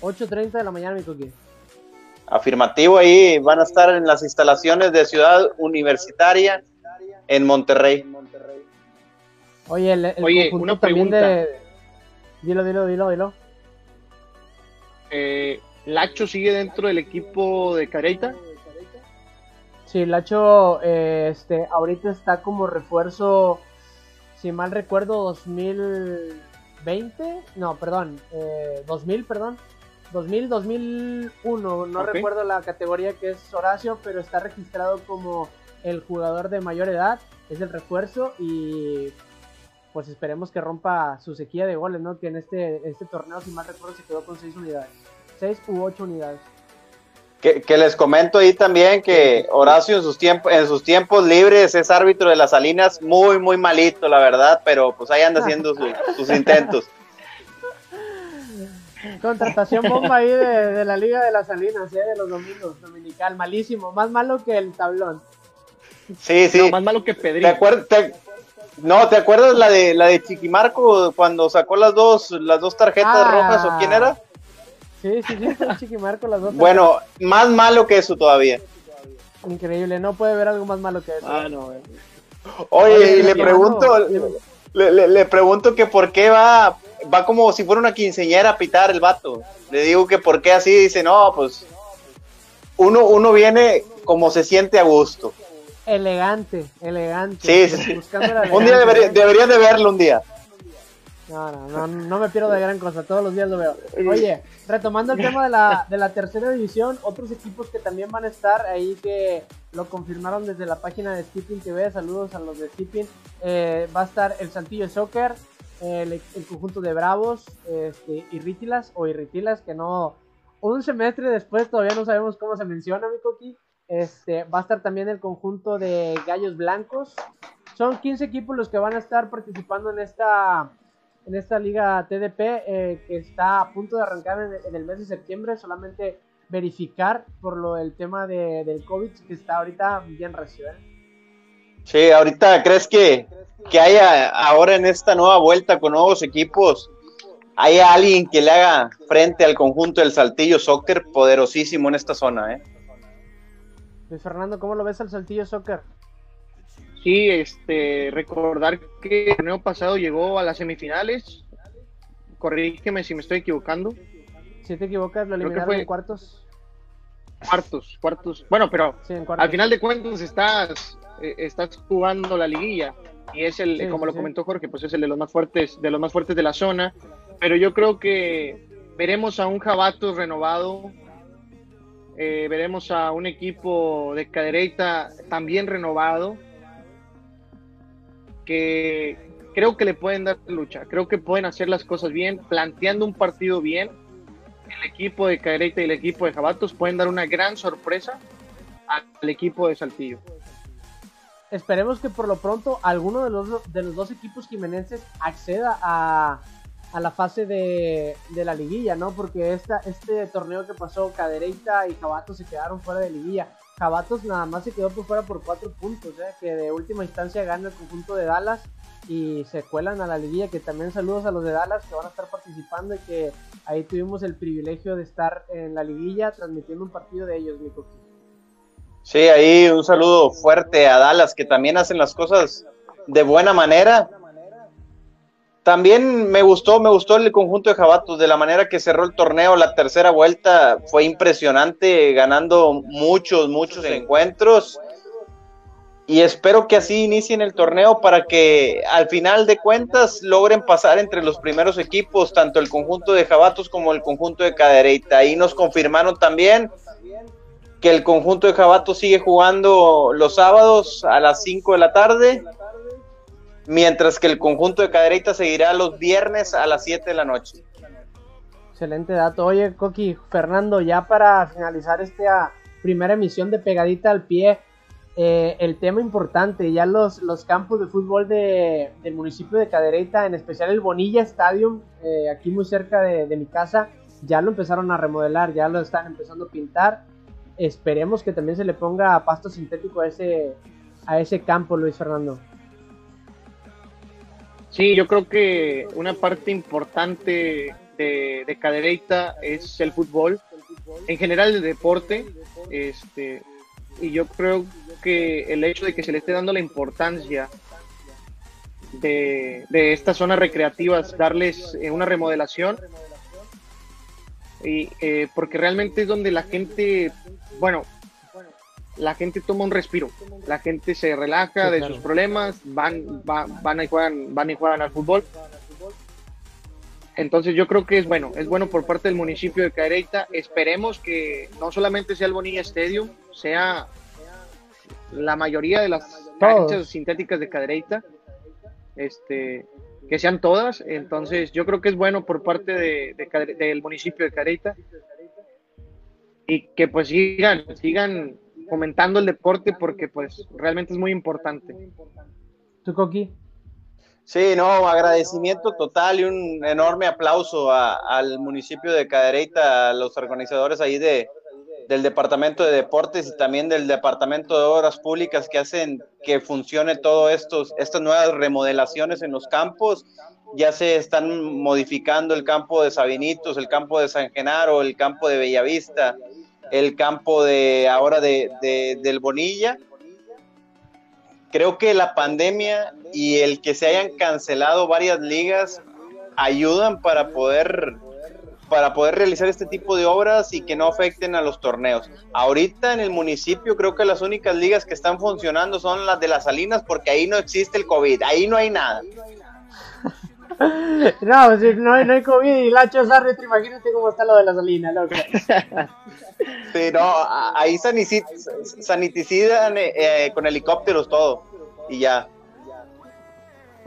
8.30 de la mañana, mi. Afirmativo, ahí van a estar en las instalaciones de Ciudad Universitaria en Monterrey. Oye, el, Oye una pregunta. De... Dilo, dilo, dilo, dilo. Eh, ¿Lacho sigue dentro del equipo de Careita? Sí, Lacho eh, este, ahorita está como refuerzo, si mal recuerdo, 2020. No, perdón, eh, 2000, perdón. 2000, 2001, no recuerdo la categoría que es Horacio, pero está registrado como el jugador de mayor edad, es el refuerzo y pues esperemos que rompa su sequía de goles, ¿no? Que en este, este torneo, si mal recuerdo, se quedó con 6 unidades, 6 u 8 unidades. Que, que, les comento ahí también que Horacio en sus, tiempos en sus tiempos libres es árbitro de las Salinas, muy, muy malito, la verdad, pero pues ahí anda haciendo sus intentos. Contratación bomba ahí de, la Liga de las Salinas, ¿eh? de los domingos, dominical, malísimo, más malo que el tablón. Sí, sí. más malo que Pedrito. no, ¿te acuerdas la de la de Chiquimarco cuando sacó las dos las dos tarjetas ah. rojas o quién era? Sí, sí, sí, Chiquimarco las dos. Bueno, más malo que eso todavía. Increíble, no puede haber algo más malo que eso. Ah, no. Oye, y le pregunto, le, le, pregunto que por qué va va como si fuera una quinceñera a pitar el vato. Le digo que por qué así, dice, no, pues uno, uno viene como se siente a gusto. Elegante, elegante. Sí, sí. un día debería, debería de verlo un día. No, no, no, me pierdo de gran cosa, todos los días lo veo. Oye, retomando el tema de la, de la tercera división, otros equipos que también van a estar ahí que lo confirmaron desde la página de Skipping TV, saludos a los de Skipping, eh, va a estar el Santillo Soccer, el, conjunto de Bravos este, Irritilas o Irritilas, que no. Un semestre después todavía no sabemos cómo se menciona, mi coqui. Este, va a estar también el conjunto de Gallos Blancos. Son 15 equipos los que van a estar participando en esta, en esta liga TDP eh, que está a punto de arrancar en, el mes de septiembre. Solamente verificar por lo del tema de, del COVID que está ahorita bien recio. Sí, ahorita crees que que haya ahora en esta nueva vuelta con nuevos equipos, haya alguien que le haga frente al conjunto del Saltillo Soccer poderosísimo en esta zona, ¿eh? Luis Fernando, ¿cómo lo ves al Saltillo Soccer? Sí, este, recordar que el año pasado llegó a las semifinales. Corrígeme si me estoy equivocando. Si te equivocas, lo eliminaron en cuartos. Cuartos, cuartos. Bueno, pero al final de cuentas estás, eh, estás jugando la liguilla y es el, como lo comentó Jorge, pues es el de los más fuertes, de los más fuertes de la zona. Pero yo creo que veremos a un Jabatos renovado, eh, veremos a un equipo de cadereita también renovado, que creo que le pueden dar lucha, creo que pueden hacer las cosas bien, planteando un partido bien. El equipo de cadereita y el equipo de Jabatos pueden dar una gran sorpresa al equipo de Saltillo esperemos que por lo pronto alguno de los, de los dos equipos jimenenses acceda a, a la fase de, de, la liguilla, ¿no? Porque esta, este torneo que pasó, Cadereita y Jabatos se quedaron fuera de liguilla. Jabatos nada más se quedó por fuera por cuatro puntos, ¿eh? que de última instancia gana el conjunto de Dallas y se cuelan a la liguilla, que también saludos a los de Dallas que van a estar participando y que ahí tuvimos el privilegio de estar en la liguilla transmitiendo un partido de ellos, mi Sí, ahí un saludo fuerte a Dallas, que también hacen las cosas de buena manera. También me gustó, me gustó el conjunto de Jabatos, de la manera que cerró el torneo, la tercera vuelta fue impresionante, ganando muchos, muchos encuentros. Y espero que así inicien el torneo para que al final de cuentas logren pasar entre los primeros equipos, tanto el conjunto de Jabatos como el conjunto de Cadereyta. Ahí nos confirmaron también que el conjunto de Jabato sigue jugando los sábados a las 5 de la tarde, mientras que el conjunto de Cadereyta seguirá los viernes a las 7 de la noche. Excelente dato. Oye, Coqui, Fernando, ya para finalizar este, primera emisión de Pegadita al Pie. Eh, el tema importante, ya los, los campos de fútbol de, del municipio de Cadereyta, en especial el Bonilla Stadium, eh, aquí muy cerca de mi casa, ya lo empezaron a remodelar, ya lo están empezando a pintar. Esperemos que también se le ponga pasto sintético a ese, a ese campo, Luis Fernando. Sí, yo creo que una parte importante de, de Cadereyta es el fútbol, en general el deporte, este, y yo creo que el hecho de que se le esté dando la importancia de, de estas zonas recreativas, darles eh, una remodelación, y, eh, porque realmente es donde la gente, bueno, la gente toma un respiro, la gente se relaja Sí, de claro. sus problemas, van, va- van y juegan, van y juegan al fútbol. Entonces yo creo que es bueno, es bueno por parte del municipio de Cadereyta. Esperemos que no solamente sea el Bonilla Stadium, sea la mayoría de las Todos. canchas sintéticas de Cadereyta, este, que sean todas. Entonces yo creo que es bueno por parte de, de del municipio de Cadereyta y que pues sigan, sigan fomentando el deporte porque pues realmente es muy importante. ¿Tú, Coqui? Sí, no, agradecimiento total y un enorme aplauso a- al municipio de Cadereyta, a los organizadores ahí de, del Departamento de Deportes y también del Departamento de Obras Públicas que hacen que funcione todo estos, estas nuevas remodelaciones en los campos. Ya se están modificando el campo de Sabinitos, el campo de San Genaro, el campo de Bellavista, el campo de ahora de, de- del Bonilla creo que la pandemia y el que se hayan cancelado varias ligas ayudan para poder para poder realizar este tipo de obras y que no afecten a los torneos. Ahorita en el municipio creo que las únicas ligas que están funcionando son las de las Salinas porque ahí no existe el COVID, ahí no hay nada. No, pues, no, hay- no hay COVID y Lacho es árbitro, imagínate cómo está lo de la salina, loco. Sí, no, ahí saniticidan eh, eh, con helicópteros todo y ya.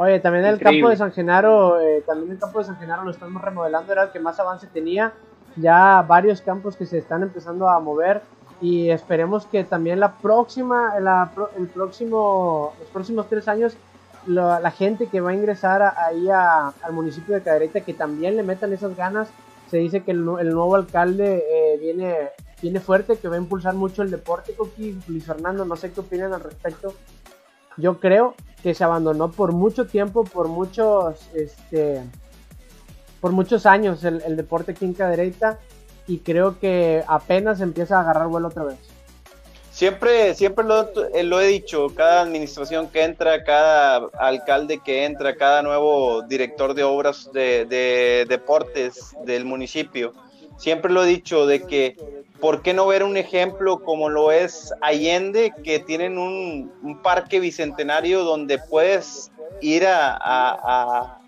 Oye, también el Increíble. campo de San Genaro, eh, también el campo de San Genaro lo estamos remodelando, era el que más avance tenía. Ya varios campos que se están empezando a mover y esperemos que también la próxima, la el próximo, los próximos tres años, lo- la gente que va a ingresar a- ahí a- al municipio de Cadereyta que también le metan esas ganas. Se dice que el, el nuevo alcalde eh, viene, viene fuerte, que va a impulsar mucho el deporte, Coqui, Luis Fernando, no sé qué opinan al respecto. Yo creo que se abandonó por mucho tiempo, por muchos, este, por muchos años el, deporte aquí en Cadereyta y creo que apenas empieza a agarrar vuelo otra vez. Siempre, siempre lo, eh, he dicho, cada administración que entra, cada alcalde que entra, cada nuevo director de obras de deportes del municipio, siempre lo he dicho de que, ¿por qué no ver un ejemplo como lo es Allende, que tienen un, parque bicentenario donde puedes ir a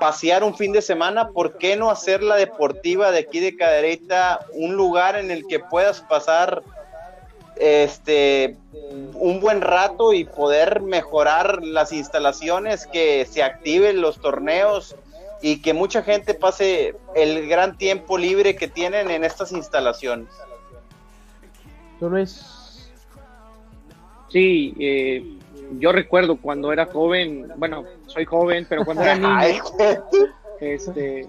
pasear un fin de semana? ¿Por qué no hacer la deportiva de aquí de Cadereyta un lugar en el que puedas pasar este un buen rato y poder mejorar las instalaciones, que se activen los torneos y que mucha gente pase el gran tiempo libre que tienen en estas instalaciones. ¿Tú Luis? Sí, eh, yo recuerdo cuando era joven, bueno, soy joven, pero cuando era niño, este,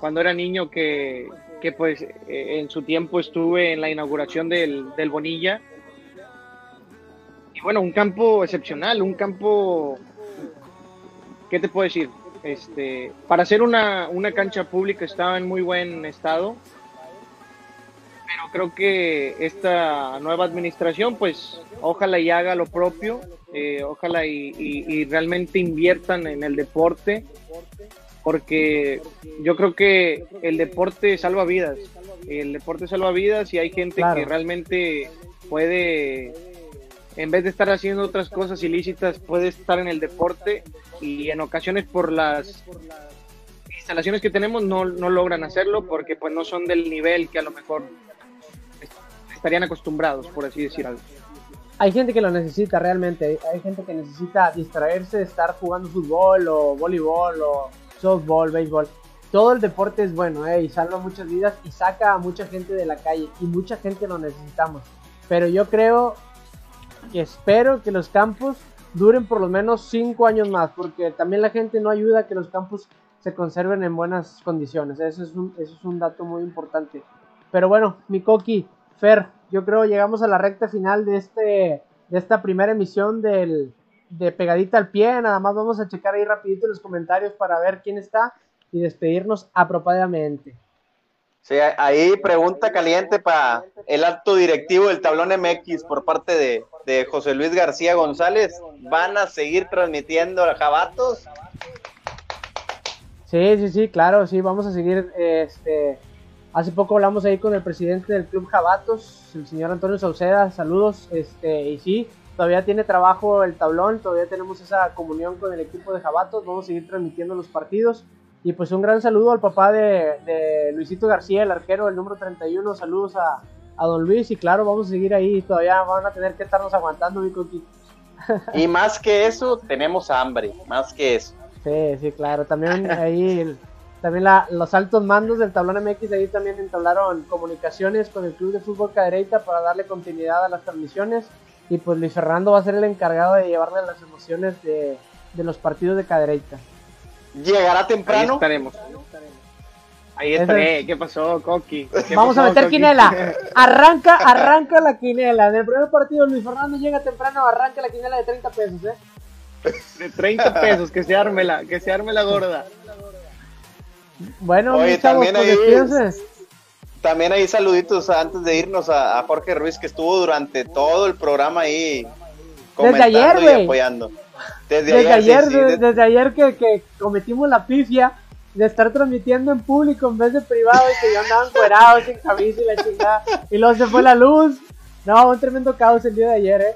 cuando era niño que, que pues eh, en su tiempo estuve en la inauguración del, del Bonilla. Y bueno, un campo excepcional, un campo, ¿qué te puedo decir? Este, para hacer una, una cancha pública estaba en muy buen estado, pero creo que esta nueva administración, pues ojalá y haga lo propio, eh, ojalá y, y- y realmente inviertan en el deporte, porque yo creo que el deporte salva vidas, el deporte salva vidas y hay gente Claro. que realmente puede, en vez de estar haciendo otras cosas ilícitas, puede estar en el deporte y en ocasiones por las instalaciones que tenemos no, no logran hacerlo porque pues no son del nivel que a lo mejor estarían acostumbrados, por así decir algo. Hay gente que lo necesita realmente, hay- gente que necesita distraerse de estar jugando fútbol o voleibol o softball, béisbol. Todo el deporte es bueno, ¿eh? y salva muchas vidas y saca a mucha gente de la calle y mucha gente lo necesitamos. pero yo creo espero que los campos duren por lo menos 5 años más, porque también la gente no ayuda a que los campos se conserven en buenas condiciones. Eso es un, eso es un dato muy importante. Pero bueno, mi Coqui, Fer, yo creo llegamos a la recta final de, este, de esta primera emisión del, de Pegadita al Pie. Nada más vamos a checar ahí rapidito los comentarios para ver quién está y despedirnos apropiadamente. Sí, ahí pregunta caliente para el acto directivo del tablón MX por parte de, de, José Luis García González. ¿Van a seguir transmitiendo Jabatos? Sí, sí, sí, claro, sí, vamos a seguir. Este, hace poco hablamos ahí con el presidente del Club Jabatos, el señor Antonio Sauceda, saludos, este, y sí, todavía tiene trabajo el tablón, todavía tenemos esa comunión con el equipo de Jabatos, vamos a seguir transmitiendo los partidos. Y pues un gran saludo al papá de, Luisito García, el arquero, el número 31. Saludos a, don Luis y claro, vamos a seguir ahí. Todavía van a tener que estarnos aguantando, mi Y más que eso, tenemos hambre, más que eso. Sí, sí, claro. También ahí, también la, los altos mandos del tablón MX ahí también entablaron comunicaciones con el Club de Fútbol Cadereita para darle continuidad a las transmisiones. Y pues Luis Fernando va a ser el encargado de llevarle las emociones de, de los partidos de Cadereita. ¿Llegará temprano? Ahí estaremos. Ahí estaré. ¿Qué pasó, Coqui? Vamos a meter quinela. Arranca, arranca la quinela. En el primer partido Luis Fernando llega temprano, arranca la quinela de 30 pesos, ¿eh? De 30 pesos, que se arme la, que se arme la gorda. Bueno, Oye, también pues, hay, también hay saluditos antes de irnos a, Jorge Ruiz que estuvo durante todo el programa ahí comentando Desde ayer, y apoyando. Desde, ayer, desde, ayer que, que, cometimos la pifia de estar transmitiendo en público en vez de privado y que yo andaba encuerado sin camisa y la chingada. Y luego se fue la luz. No, un tremendo caos el día de ayer, eh.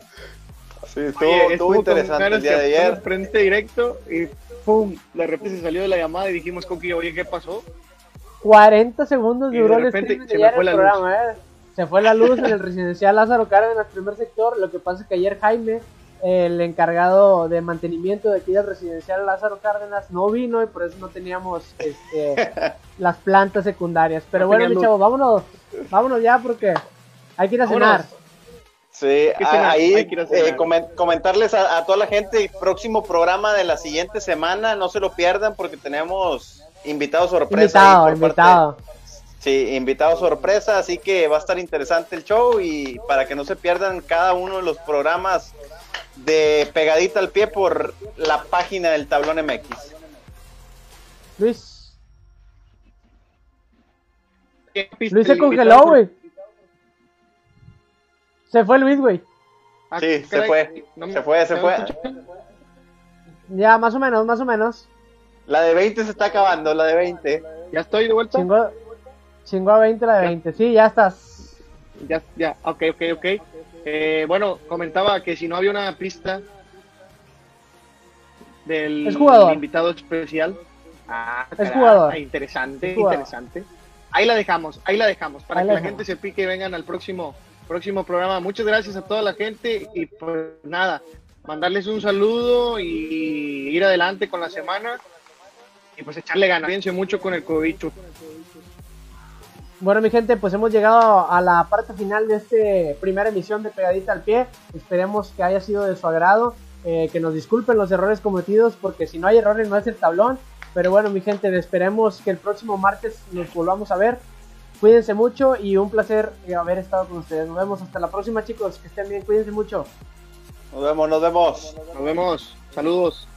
Sí, estuvo, interesante el día de ayer. Frente directo y pum, de repente se salió de la llamada y dijimos, Coqui, oye, ¿qué pasó? 40 segundos duró el stream se me fue la programa, eh. Se fue la luz en el residencial Lázaro Cárdenas, primer sector. Lo que pasa es que ayer Jaime el encargado de mantenimiento de del residencial Lázaro Cárdenas no vino y por eso no teníamos este, las plantas secundarias. Pero bueno, mi chavo, vámonos, vámonos ya porque hay que ir a cenar. Sí, ahí eh, comentarles a, toda la gente el próximo programa de la siguiente semana, no se lo pierdan porque tenemos invitados sorpresa. Invitado, invitado. Sí, invitado sorpresa, así que va a estar interesante el show y para que no se pierdan cada uno de los programas de pegadita al pie por la página del tablón MX. Luis. Luis se congeló, güey. Se fue Luis, güey. Ah, sí, se fue. se fue, se fue. Ya, más o menos, más o menos. La de 20 se está acabando, la de 20. Ya estoy de vuelta. Chingó, a 20 la de 20. Sí, ya estás. Ya, ya, ok, ok, ok. Eh, bueno, comentaba que si no había una pista del invitado especial. Ah, es jugador. Interesante, interesante. Ahí la dejamos, ahí la dejamos, para que la gente se pique y vengan al próximo, próximo programa. Muchas gracias a toda la gente y pues nada, mandarles un saludo y ir adelante con la semana y pues echarle ganas. Piense mucho con el cobicho. Bueno, mi gente, pues hemos llegado a la parte final de esta primera emisión de Pegadita al Pie. Esperemos que haya sido de su agrado. Eh, que nos disculpen los errores cometidos, porque si no hay errores no es el tablón. Pero bueno, mi gente, esperemos que el próximo martes nos volvamos a ver. Cuídense mucho y un placer haber estado con ustedes. Nos vemos hasta la próxima, chicos. Que estén bien, cuídense mucho. Nos vemos, nos vemos. Nos vemos. Saludos.